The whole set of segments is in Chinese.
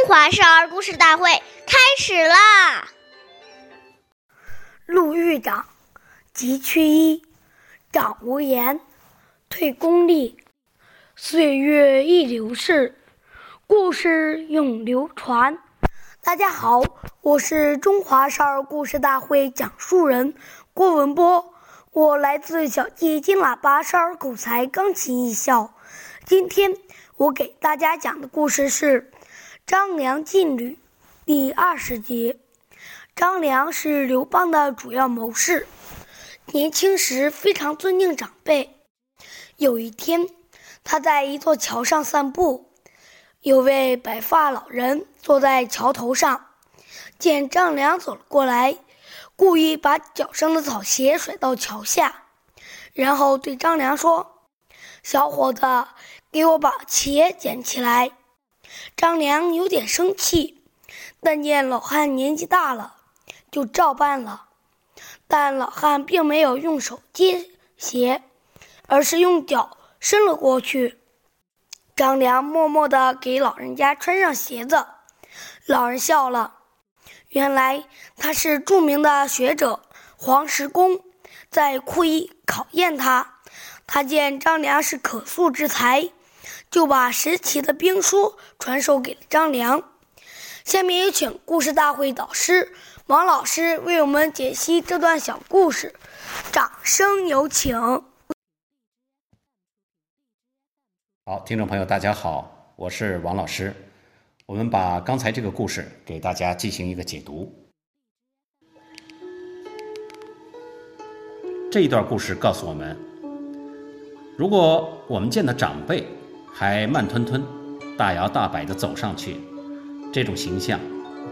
中华少儿故事大会开始啦！陆豫长，急缺一，长无言，退功力。岁月易流逝，故事永流传。大家好，我是中华少儿故事大会讲述人郭文波，我来自小季金喇叭少儿口才钢琴艺校。今天我给大家讲的故事是。张良进旅，第二十节。张良是刘邦的主要谋士，年轻时非常尊敬长辈。有一天，他在一座桥上散步，有位白发老人坐在桥头上，见张良走了过来，故意把脚上的草鞋甩到桥下，然后对张良说：“小伙子，给我把鞋捡起来。”张良有点生气，但见老汉年纪大了，就照办了。但老汉并没有用手接鞋，而是用脚伸了过去。张良默默地给老人家穿上鞋子，老人笑了。原来他是著名的学者黄石公，在故意考验他。他见张良是可塑之才。就把石奇的兵书传授给了张良。下面有请故事大会导师王老师为我们解析这段小故事，掌声有请。好，听众朋友，大家好，我是王老师。我们把刚才这个故事给大家进行一个解读。这一段故事告诉我们，如果我们见到长辈，还慢吞吞、大摇大摆地走上去，这种形象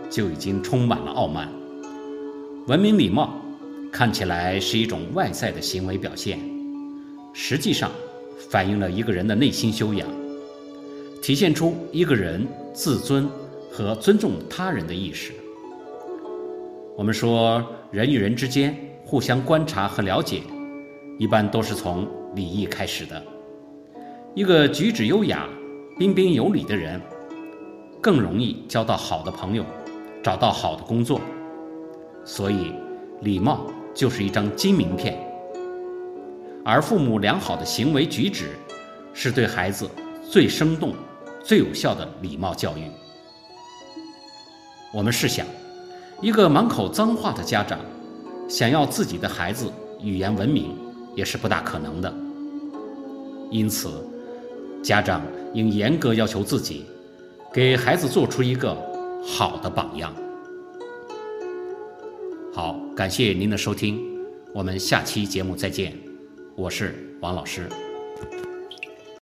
就已经充满了傲慢。文明礼貌看起来是一种外在的行为表现，实际上反映了一个人的内心修养，体现出一个人自尊和尊重他人的意识。我们说，人与人之间互相观察和了解，一般都是从礼仪开始的。一个举止优雅、彬彬有礼的人，更容易交到好的朋友，找到好的工作。所以，礼貌就是一张金名片。而父母良好的行为举止，是对孩子最生动、最有效的礼貌教育。我们试想，一个满口脏话的家长，想要自己的孩子语言文明，也是不大可能的。因此，家长应严格要求自己，给孩子做出一个好的榜样。好，感谢您的收听，我们下期节目再见，我是王老师。